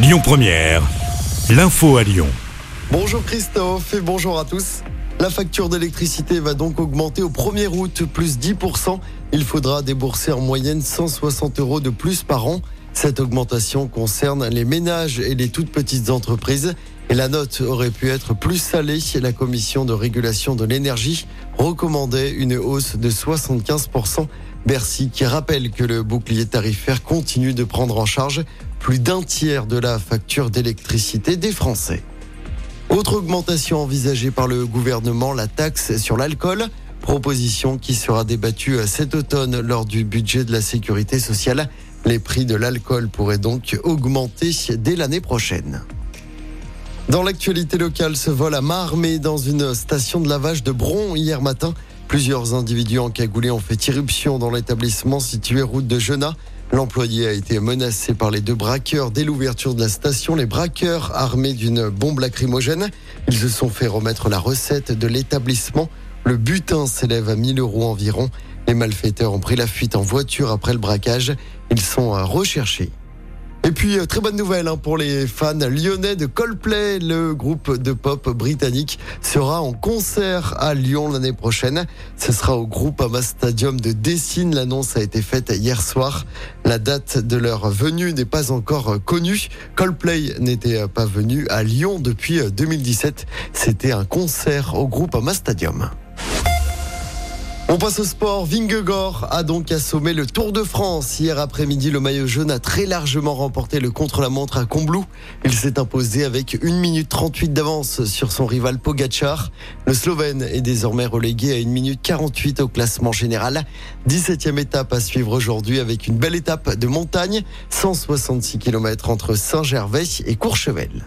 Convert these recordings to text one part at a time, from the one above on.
Lyon Première, l'info à Lyon. Bonjour Christophe et bonjour à tous. La facture d'électricité va donc augmenter au 1er août, plus 10%. Il faudra débourser en moyenne 160 euros de plus par an. Cette augmentation concerne les ménages et les toutes petites entreprises. Et la note aurait pu être plus salée. La commission de régulation de l'énergie recommandait une hausse de 75%. Bercy qui rappelle que le bouclier tarifaire continue de prendre en charge plus d'un tiers de la facture d'électricité des Français. Autre augmentation envisagée par le gouvernement, la taxe sur l'alcool. Proposition qui sera débattue cet automne lors du budget de la sécurité sociale. Les prix de l'alcool pourraient donc augmenter dès l'année prochaine. Dans l'actualité locale, ce vol à main dans une station de lavage de Bron hier matin. Plusieurs individus encagoulés ont fait irruption dans l'établissement situé route de Genat. L'employé a été menacé par les deux braqueurs dès l'ouverture de la station. Les braqueurs, armés d'une bombe lacrymogène, ils se sont fait remettre la recette de l'établissement. Le butin s'élève à 1000 euros environ. Les malfaiteurs ont pris la fuite en voiture après le braquage. Ils sont recherchés. Et puis, euh, très bonne nouvelle hein, pour les fans lyonnais de Coldplay. Le groupe de pop britannique sera en concert à Lyon l'année prochaine. Ce sera au groupe Ama Stadium de Dessine. L'annonce a été faite hier soir. La date de leur venue n'est pas encore connue. Coldplay n'était pas venu à Lyon depuis 2017. C'était un concert au groupe Ama Stadium. On passe au sport. Vingegaard a donc assommé le Tour de France. Hier après-midi, le maillot jaune a très largement remporté le contre-la-montre à Combloux. Il s'est imposé avec 1 minute 38 d'avance sur son rival Pogacar. Le Slovène est désormais relégué à 1 minute 48 au classement général. 17e étape à suivre aujourd'hui avec une belle étape de montagne. 166 km entre Saint-Gervais et Courchevel.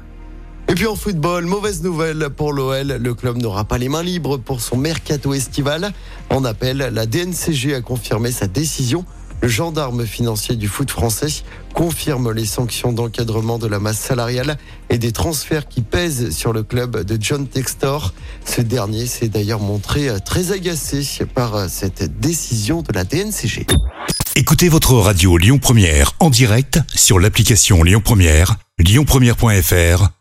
Et puis en football, mauvaise nouvelle pour l'OL. Le club n'aura pas les mains libres pour son mercato estival. En appel, la DNCG a confirmé sa décision. Le gendarme financier du foot français confirme les sanctions d'encadrement de la masse salariale et des transferts qui pèsent sur le club de John Textor. Ce dernier s'est d'ailleurs montré très agacé par cette décision de la DNCG. Écoutez votre radio Lyon Première en direct sur l'application Lyon Première, lyonpremière.fr